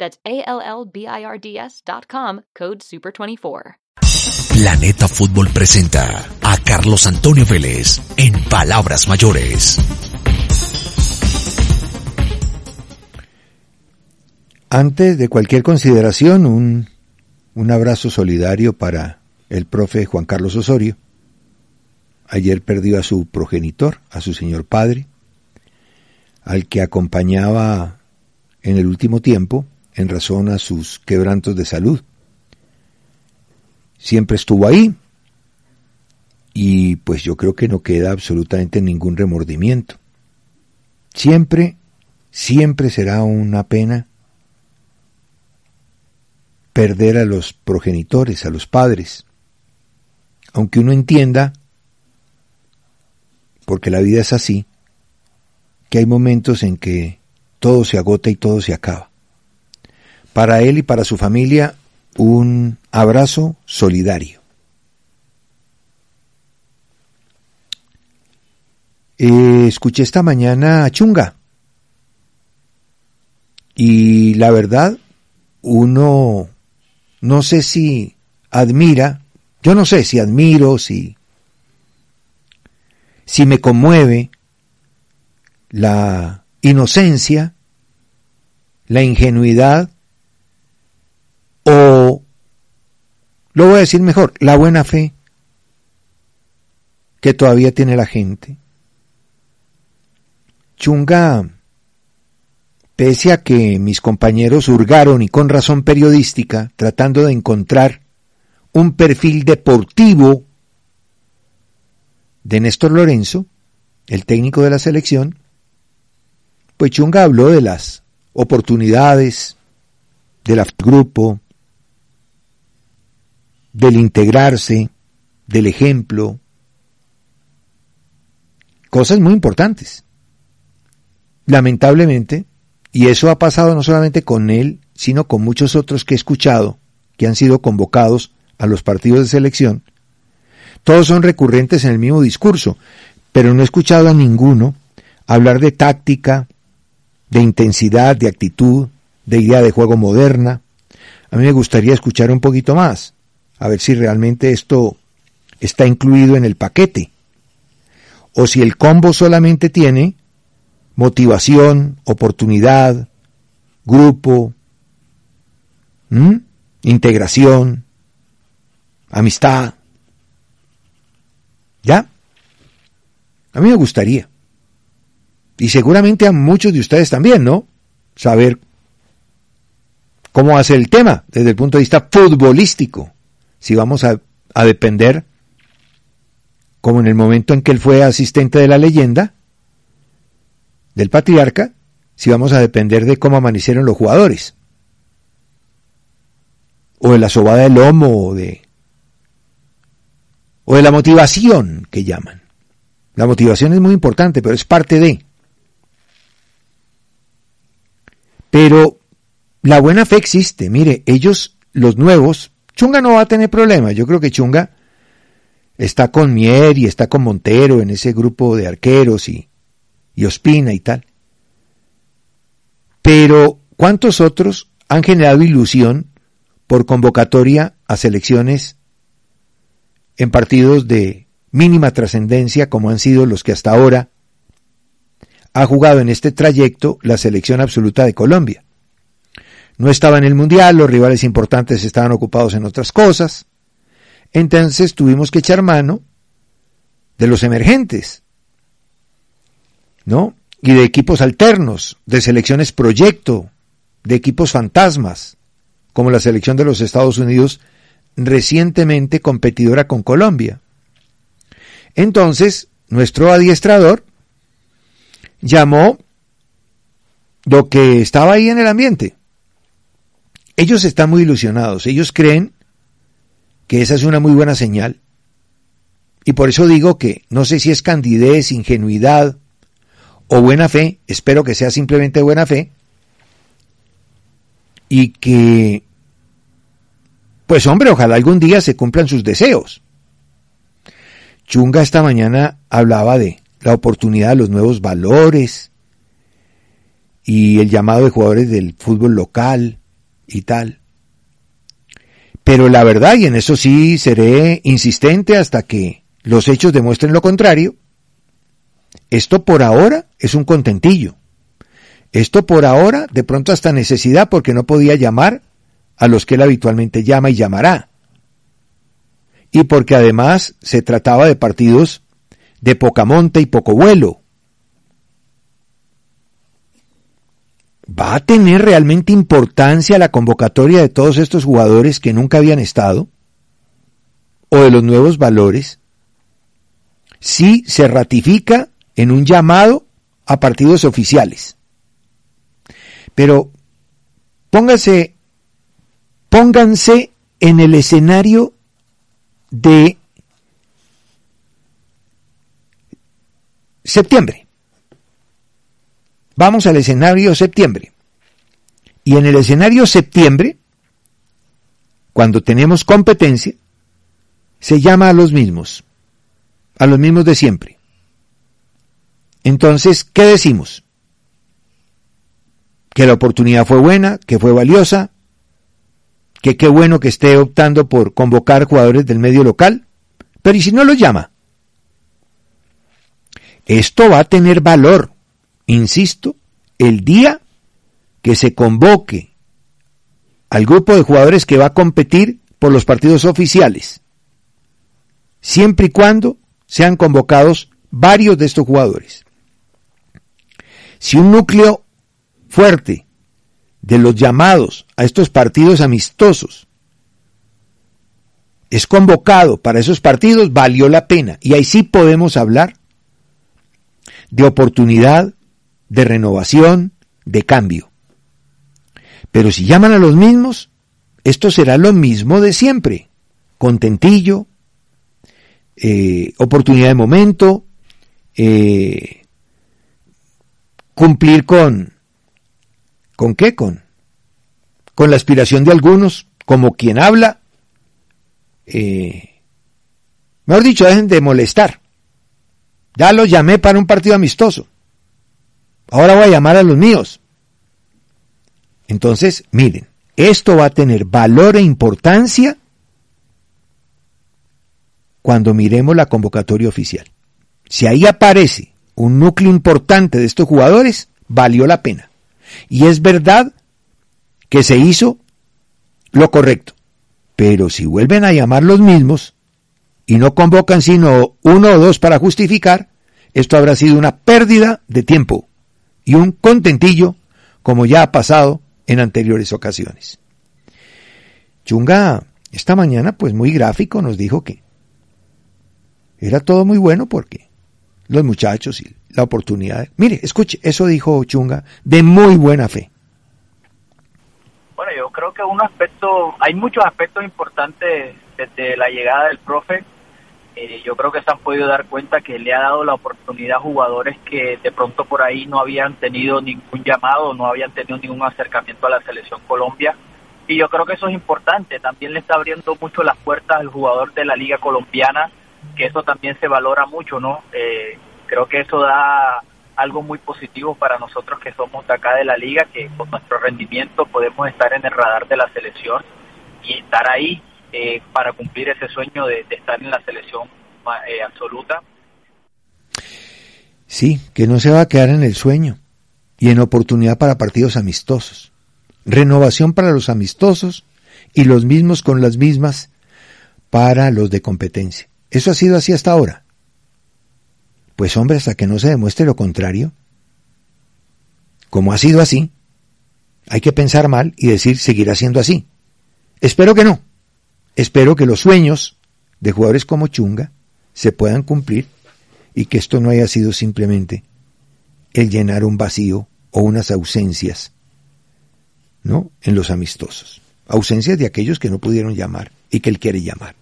That's A L L B I R D S.com, code SUPER24. Planeta Fútbol presenta a Carlos Antonio Vélez en Palabras Mayores. Antes de cualquier consideración, un, un abrazo solidario para el profe Juan Carlos Osorio. Ayer perdió a su progenitor, a su señor padre, al que acompañaba en el último tiempo en razón a sus quebrantos de salud. Siempre estuvo ahí y pues yo creo que no queda absolutamente ningún remordimiento. Siempre, siempre será una pena perder a los progenitores, a los padres. Aunque uno entienda, porque la vida es así, que hay momentos en que todo se agota y todo se acaba. Para él y para su familia, un abrazo solidario. Eh, escuché esta mañana a Chunga y la verdad, uno no sé si admira, yo no sé si admiro, si, si me conmueve la inocencia, la ingenuidad o, lo voy a decir mejor, la buena fe que todavía tiene la gente. Chunga Pese a que mis compañeros hurgaron y con razón periodística tratando de encontrar un perfil deportivo de Néstor Lorenzo, el técnico de la selección, pues Chunga habló de las oportunidades del grupo, del integrarse, del ejemplo, cosas muy importantes. Lamentablemente, y eso ha pasado no solamente con él, sino con muchos otros que he escuchado, que han sido convocados a los partidos de selección. Todos son recurrentes en el mismo discurso, pero no he escuchado a ninguno hablar de táctica, de intensidad, de actitud, de idea de juego moderna. A mí me gustaría escuchar un poquito más, a ver si realmente esto está incluido en el paquete, o si el combo solamente tiene motivación, oportunidad, grupo, integración, amistad. ¿Ya? A mí me gustaría. Y seguramente a muchos de ustedes también, ¿no? Saber cómo hace el tema desde el punto de vista futbolístico. Si vamos a, a depender, como en el momento en que él fue asistente de la leyenda, del patriarca si vamos a depender de cómo amanecieron los jugadores. O de la sobada del lomo o de, o de la motivación que llaman. La motivación es muy importante, pero es parte de. Pero la buena fe existe. Mire, ellos, los nuevos, Chunga no va a tener problema. Yo creo que Chunga está con Mier y está con Montero en ese grupo de arqueros y, y Ospina y tal. Pero, ¿cuántos otros han generado ilusión por convocatoria a selecciones en partidos de mínima trascendencia como han sido los que hasta ahora ha jugado en este trayecto la selección absoluta de Colombia? No estaba en el Mundial, los rivales importantes estaban ocupados en otras cosas, Entonces tuvimos que echar mano de los emergentes, ¿no? Y de equipos alternos, de selecciones proyecto, de equipos fantasmas, como la selección de los Estados Unidos recientemente competidora con Colombia. Entonces, nuestro adiestrador llamó lo que estaba ahí en el ambiente. Ellos están muy ilusionados, ellos creen que esa es una muy buena señal. Y por eso digo que no sé si es candidez, ingenuidad o buena fe, espero que sea simplemente buena fe, y que, pues hombre, ojalá algún día se cumplan sus deseos. Chunga esta mañana hablaba de la oportunidad de los nuevos valores y el llamado de jugadores del fútbol local y tal. Pero la verdad, y en eso sí seré insistente hasta que los hechos demuestren lo contrario, esto por ahora es un contentillo. Esto por ahora, de pronto hasta necesidad, porque no podía llamar a los que él habitualmente llama y llamará. Y porque además se trataba de partidos de poca monta y poco vuelo. ¿Va a tener realmente importancia la convocatoria de todos estos jugadores que nunca habían estado? ¿O de los nuevos valores? Si se ratifica en un llamado a partidos oficiales. Pero pónganse, pónganse en el escenario de septiembre. Vamos al escenario septiembre. Y en el escenario septiembre, cuando tenemos competencia, se llama a los mismos, a los mismos de siempre. Entonces, ¿qué decimos? Que la oportunidad fue buena, que fue valiosa, que qué bueno que esté optando por convocar jugadores del medio local, pero ¿y si no los llama? Esto va a tener valor insisto, el día que se convoque al grupo de jugadores que va a competir por los partidos oficiales, siempre y cuando sean convocados varios de estos jugadores. Si un núcleo fuerte de los llamados a estos partidos amistosos es convocado para esos partidos, valió la pena. Y ahí sí podemos hablar de oportunidad de renovación, de cambio. Pero si llaman a los mismos, esto será lo mismo de siempre. Contentillo, eh, oportunidad de momento, eh, cumplir con, ¿con qué? Con, con la aspiración de algunos, como quien habla, eh, mejor dicho, dejen de molestar. Ya los llamé para un partido amistoso. Ahora voy a llamar a los míos. Entonces, miren, esto va a tener valor e importancia cuando miremos la convocatoria oficial. Si ahí aparece un núcleo importante de estos jugadores, valió la pena. Y es verdad que se hizo lo correcto. Pero si vuelven a llamar los mismos y no convocan sino uno o dos para justificar, esto habrá sido una pérdida de tiempo y un contentillo como ya ha pasado en anteriores ocasiones. Chunga esta mañana pues muy gráfico nos dijo que era todo muy bueno porque los muchachos y la oportunidad. Mire, escuche, eso dijo Chunga de muy buena fe. Bueno, yo creo que un aspecto, hay muchos aspectos importantes desde la llegada del profe eh, yo creo que se han podido dar cuenta que le ha dado la oportunidad a jugadores que de pronto por ahí no habían tenido ningún llamado, no habían tenido ningún acercamiento a la selección Colombia. Y yo creo que eso es importante. También le está abriendo mucho las puertas al jugador de la Liga Colombiana, que eso también se valora mucho, ¿no? Eh, creo que eso da algo muy positivo para nosotros que somos acá de la liga, que con nuestro rendimiento podemos estar en el radar de la selección y estar ahí eh, para cumplir ese sueño de, estar en la selección eh, absoluta. Sí, que no se va a quedar en el sueño y en oportunidad para partidos amistosos. Renovación para los amistosos y los mismos con las mismas para los de competencia. Eso ha sido así hasta ahora. Pues hombre, hasta que no se demuestre lo contrario, como ha sido así, hay que pensar mal y decir seguirá siendo así. Espero que no. Espero que los sueños de jugadores como Chunga se puedan cumplir y que esto no haya sido simplemente el llenar un vacío o unas ausencias, ¿no? En los amistosos. Ausencias de aquellos que no pudieron llamar y que él quiere llamar.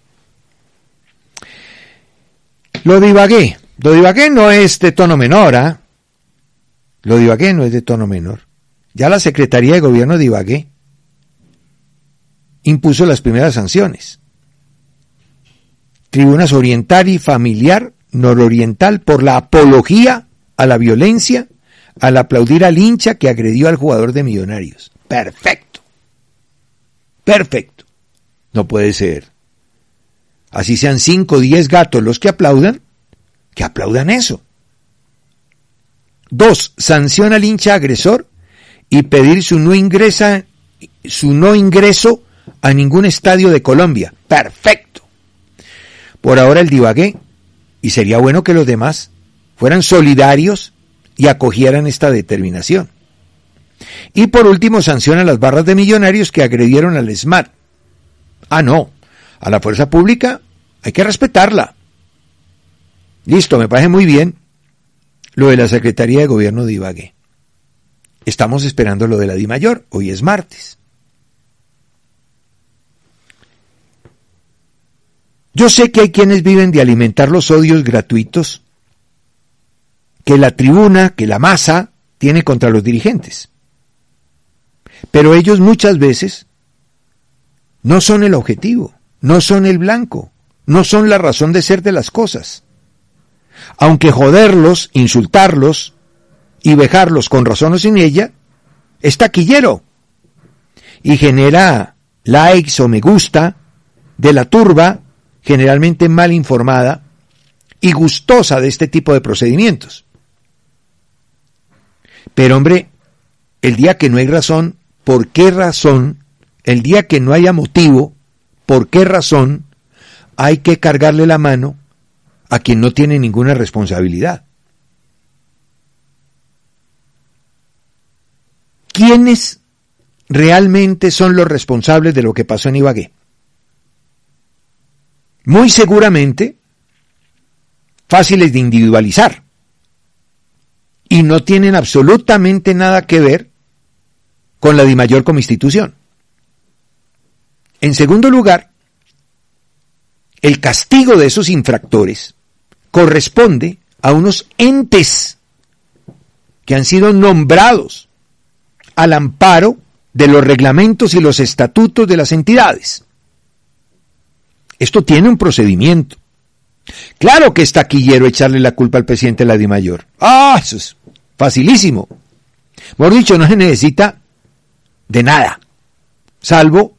Lo de. Lo de no es de tono menor, ¿ah? Lo de no es de tono menor. Ya la Secretaría de Gobierno de impuso las primeras sanciones. Tribunas Oriental y Familiar Nororiental por la apología a la violencia al aplaudir al hincha que agredió al jugador de Millonarios. Perfecto. Perfecto. No puede ser. Así sean cinco o diez gatos los que aplaudan, que aplaudan eso. Dos, sanciona al hincha agresor y pedir su no ingresa, su no ingreso a ningún estadio de Colombia. Perfecto. Por ahora el divagué, y sería bueno que los demás fueran solidarios y acogieran esta determinación. Y por último, sanciona las barras de millonarios que agredieron al SMAT. Ah, no, a la fuerza pública hay que respetarla. Listo, me parece muy bien lo de la Secretaría de Gobierno de Ibagué. Estamos esperando lo de la Di Mayor, hoy es martes. Yo sé que hay quienes viven de alimentar los odios gratuitos que la tribuna, que la masa tiene contra los dirigentes. Pero ellos muchas veces no son el objetivo, no son el blanco, no son la razón de ser de las cosas. Aunque joderlos, insultarlos y vejarlos con razón o sin ella, es taquillero y genera likes o me gusta de la turba generalmente mal informada y gustosa de este tipo de procedimientos. Pero hombre, el día que no hay razón, ¿por qué razón? El día que no haya motivo, ¿por qué razón hay que cargarle la mano a quien no tiene ninguna responsabilidad? ¿Quiénes realmente son los responsables de lo que pasó en Ibagué? Muy seguramente fáciles de individualizar y no tienen absolutamente nada que ver con la DIMAYOR como institución. En segundo lugar, el castigo de esos infractores corresponde a unos entes que han sido nombrados al amparo de los reglamentos y los estatutos de las entidades. Esto tiene un procedimiento. Claro que es taquillero echarle la culpa al presidente de la. Ah, eso es Facilísimo. Por dicho, no se necesita de nada, salvo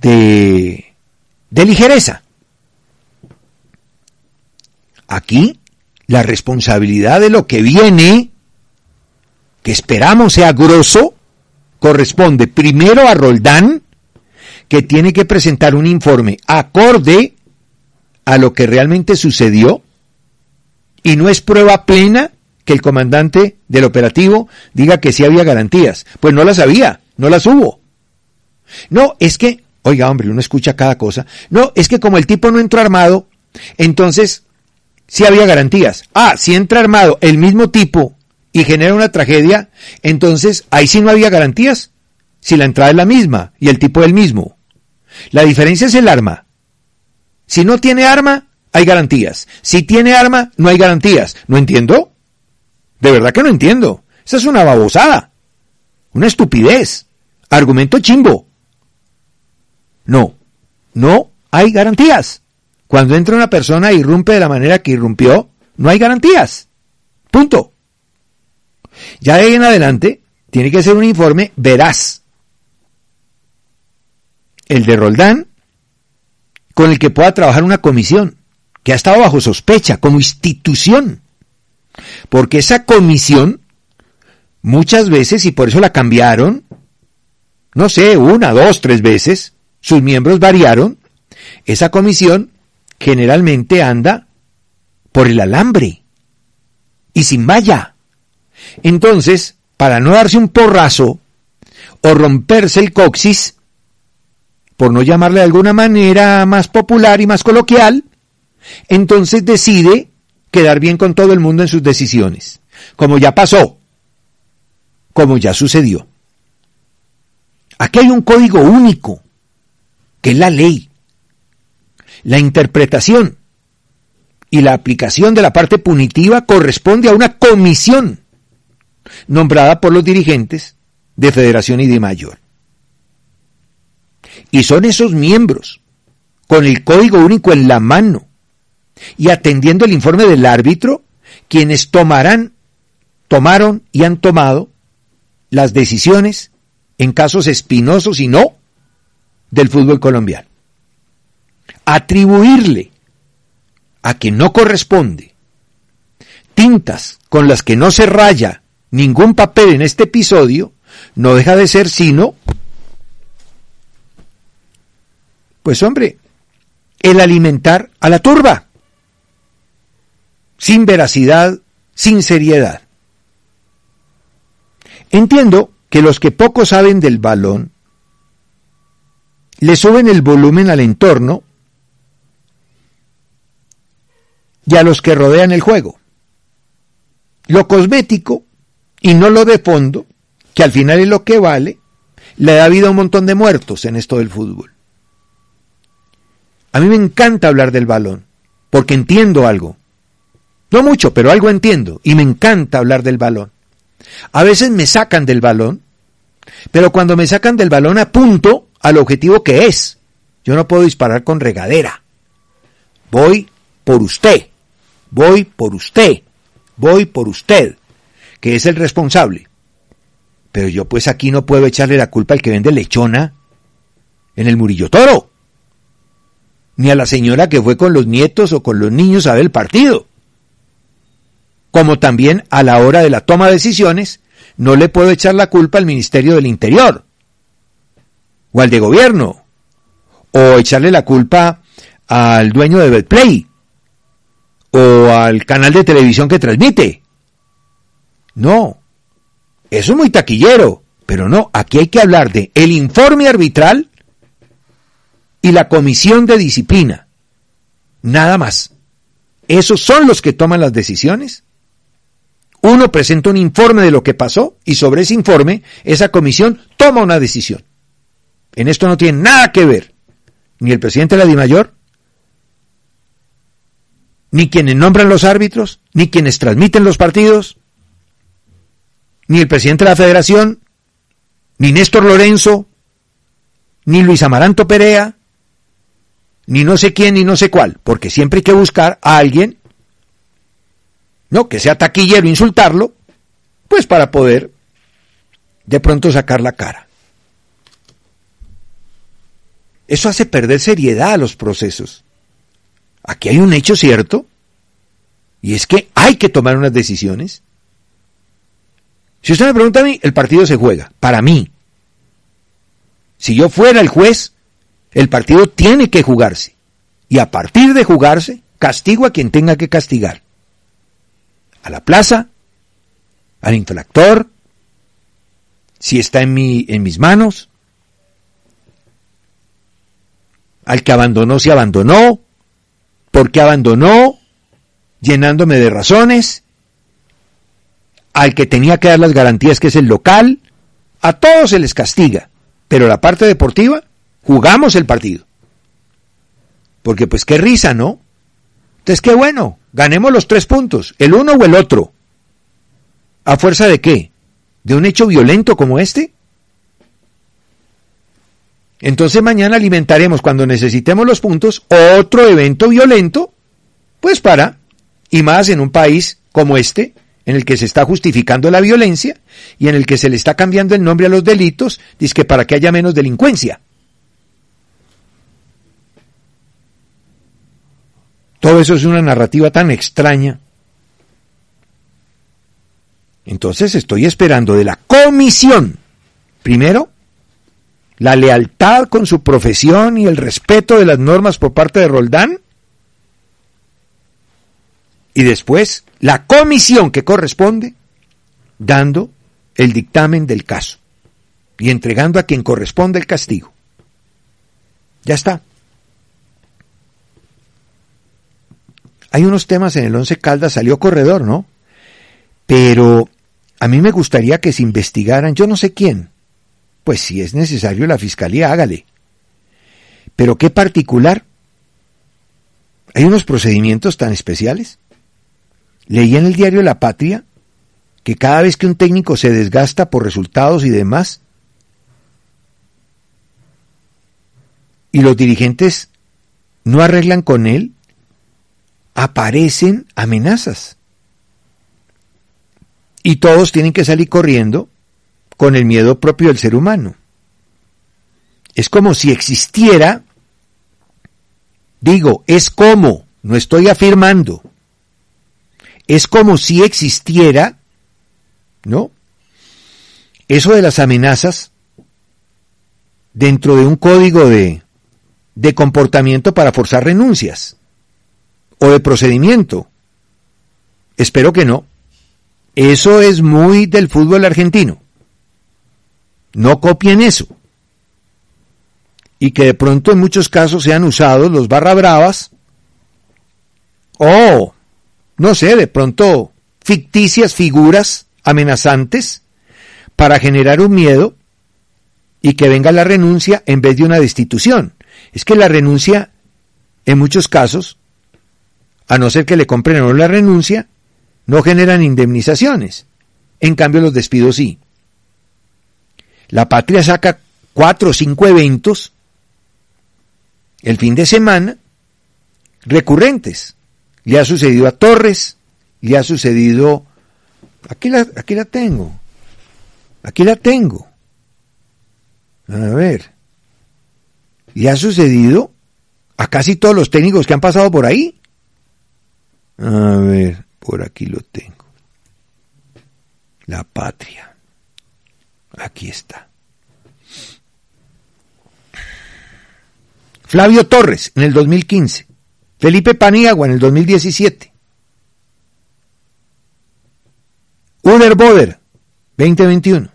de, de ligereza. Aquí, la responsabilidad de lo que viene, que esperamos sea grosso, corresponde primero a Roldán, que tiene que presentar un informe acorde a lo que realmente sucedió, y no es prueba plena que el comandante del operativo diga que sí había garantías. Pues no las había, no las hubo. No, es que, oiga hombre, uno escucha cada cosa. No, es que como el tipo no entró armado, entonces sí había garantías. Ah, si entra armado el mismo tipo y genera una tragedia, entonces ahí sí no había garantías. Si la entrada es la misma y el tipo es el mismo. La diferencia es el arma. Si no tiene arma, hay garantías. Si tiene arma, no hay garantías. ¿No entiendo? De verdad que no entiendo. Esa es una babosada. Una estupidez. Argumento chimbo. No. No hay garantías. Cuando entra una persona e irrumpe de la manera que irrumpió, no hay garantías. Punto. Ya de ahí en adelante, tiene que ser un informe veraz. El de Roldán, con el que pueda trabajar una comisión que ha estado bajo sospecha como institución. Porque esa comisión, muchas veces, y por eso la cambiaron, no sé, una, dos, tres veces, sus miembros variaron, esa comisión generalmente anda por el alambre y sin malla. Entonces, para no darse un porrazo o romperse el coxis, por no llamarle de alguna manera más popular y más coloquial, entonces decide quedar bien con todo el mundo en sus decisiones, como ya pasó, como ya sucedió. Aquí hay un código único, que es la ley. La interpretación y la aplicación de la parte punitiva corresponde a una comisión nombrada por los dirigentes de Federación y de Mayor. Y son esos miembros, con el código único en la mano y atendiendo el informe del árbitro, quienes tomarán, tomaron y han tomado las decisiones en casos espinosos y no del fútbol colombiano. Atribuirle a que no corresponde tintas con las que no se raya ningún papel en este episodio no deja de ser sino, pues hombre, el alimentar a la turba, sin veracidad, sin seriedad. Entiendo que los que poco saben del balón le suben el volumen al entorno y a los que rodean el juego. Lo cosmético y no lo de fondo que al final es lo que vale, le da vida a un montón de muertos en esto del fútbol. A mí me encanta hablar del balón, porque entiendo algo. No mucho, pero algo entiendo, y me encanta hablar del balón. A veces me sacan del balón, pero cuando me sacan del balón apunto al objetivo que es. Yo no puedo disparar con regadera. Voy por usted, voy por usted, voy por usted, que es el responsable. Pero yo pues aquí no puedo echarle la culpa al que vende lechona en el Murillo Toro. Ni a la señora que fue con los nietos o con los niños a ver el partido. Como también a la hora de la toma de decisiones, no le puedo echar la culpa al Ministerio del Interior. O al de gobierno. O echarle la culpa al dueño de Betplay. O al canal de televisión que transmite. No, eso es muy taquillero, pero no, aquí hay que hablar de el informe arbitral y la comisión de disciplina. Nada más. Esos son los que toman las decisiones. Uno presenta un informe de lo que pasó y sobre ese informe esa comisión toma una decisión. En esto no tiene nada que ver ni el presidente de la DIMAYOR, ni quienes nombran los árbitros, ni quienes transmiten los partidos, ni el presidente de la federación, ni Néstor Lorenzo, ni Luis Amaranto Perea, ni no sé quién, ni no sé cuál, porque siempre hay que buscar a alguien, no, que sea taquillero, insultarlo, pues para poder de pronto sacar la cara. Eso hace perder seriedad a los procesos. Aquí hay un hecho cierto, y es que hay que tomar unas decisiones, si usted me pregunta a mí, el partido se juega, para mí. Si yo fuera el juez, el partido tiene que jugarse. Y a partir de jugarse, castigo a quien tenga que castigar. A la plaza, al infractor, si está en, mi, en mis manos, al que abandonó si abandonó, por qué abandonó, llenándome de razones, al que tenía que dar las garantías, que es el local, a todos se les castiga, pero la parte deportiva, jugamos el partido. Porque pues qué risa, ¿no? Entonces qué bueno, ganemos los tres puntos, el uno o el otro. ¿A fuerza de qué? ¿De un hecho violento como este? Entonces mañana alimentaremos cuando necesitemos los puntos otro evento violento, pues para, y más en un país como este, en el que se está justificando la violencia y en el que se le está cambiando el nombre a los delitos, dice que para que haya menos delincuencia. Todo eso es una narrativa tan extraña. Entonces estoy esperando de la comisión, primero, la lealtad con su profesión y el respeto de las normas por parte de Roldán. Y después, la comisión que corresponde, dando el dictamen del caso y entregando a quien corresponde el castigo. Ya está. Hay unos temas en el Once Caldas, salió corredor, ¿no? Pero a mí me gustaría que se investigaran, yo no sé quién. Pues si es necesario la fiscalía, hágale. Pero qué particular. Hay unos procedimientos tan especiales. Leí en el diario La Patria que cada vez que un técnico se desgasta por resultados y demás, y los dirigentes no arreglan con él, aparecen amenazas. Y todos tienen que salir corriendo con el miedo propio del ser humano. Es como si existiera, digo, es como, no estoy afirmando, es como si existiera, ¿no? Eso de las amenazas dentro de un código de, de comportamiento para forzar renuncias o de procedimiento. Espero que no. Eso es muy del fútbol argentino. No copien eso. Y que de pronto en muchos casos sean usados los barra bravas o, no sé, de pronto ficticias figuras amenazantes para generar un miedo y que venga la renuncia en vez de una destitución. Es que la renuncia, en muchos casos, a no ser que le compren o la renuncia, no generan indemnizaciones. En cambio, los despidos sí. La patria saca cuatro o cinco eventos el fin de semana recurrentes. Le ha sucedido a Torres, le ha sucedido... Aquí la, aquí la tengo. Aquí la tengo. A ver. Le ha sucedido a casi todos los técnicos que han pasado por ahí. A ver, por aquí lo tengo. La patria. Aquí está. Flavio Torres en el 2015. Felipe Paniagua en el 2017. Uner Boder, 2021.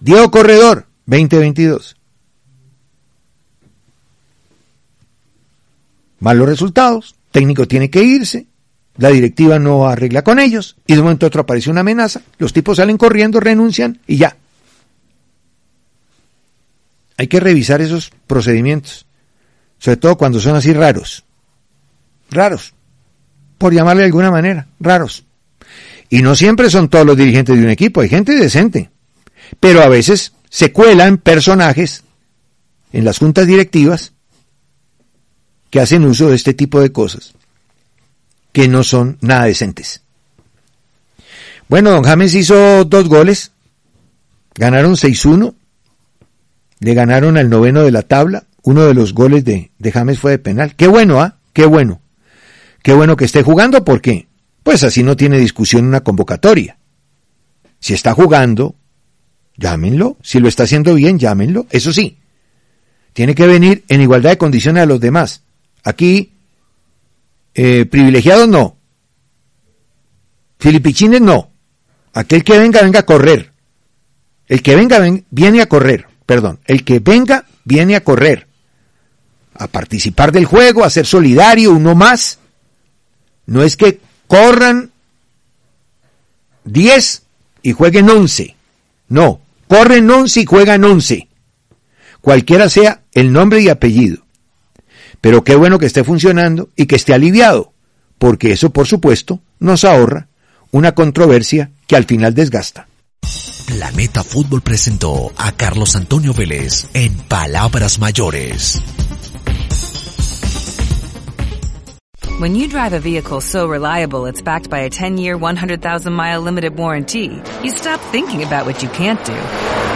Diego Corredor, 2022. Malos resultados, técnico tiene que irse, la directiva no arregla con ellos y de un momento a otro aparece una amenaza, los tipos salen corriendo, renuncian y ya. Hay que revisar esos procedimientos, sobre todo cuando son así raros. Raros, por llamarle de alguna manera, raros. Y no siempre son todos los dirigentes de un equipo, hay gente decente, pero a veces se cuelan personajes en las juntas directivas que hacen uso de este tipo de cosas que no son nada decentes. Bueno, don James hizo dos goles, ganaron 6-1, le ganaron al noveno de la tabla, uno de los goles de, James fue de penal. Qué bueno, ¿ah? Qué bueno. Qué bueno que esté jugando porque, pues así no tiene discusión una convocatoria. Si está jugando, llámenlo. Si lo está haciendo bien, llámenlo. Eso sí, tiene que venir en igualdad de condiciones a los demás. Aquí eh, privilegiados no. Filipichines no. Aquel que venga, venga a correr. El que venga, viene a correr. Perdón. El que venga, viene a correr. A participar del juego, a ser solidario, uno más. No es que corran 10 y jueguen 11. No. Corren 11 y juegan 11. Cualquiera sea el nombre y apellido. Pero qué bueno que esté funcionando y que esté aliviado, porque eso, por supuesto, nos ahorra una controversia que al final desgasta. Planeta Fútbol presentó a Carlos Antonio Vélez en Palabras Mayores. When you drive a vehicle so reliable it's backed by a 10-year, 100,000-mile limited warranty, you stop thinking about what you can't do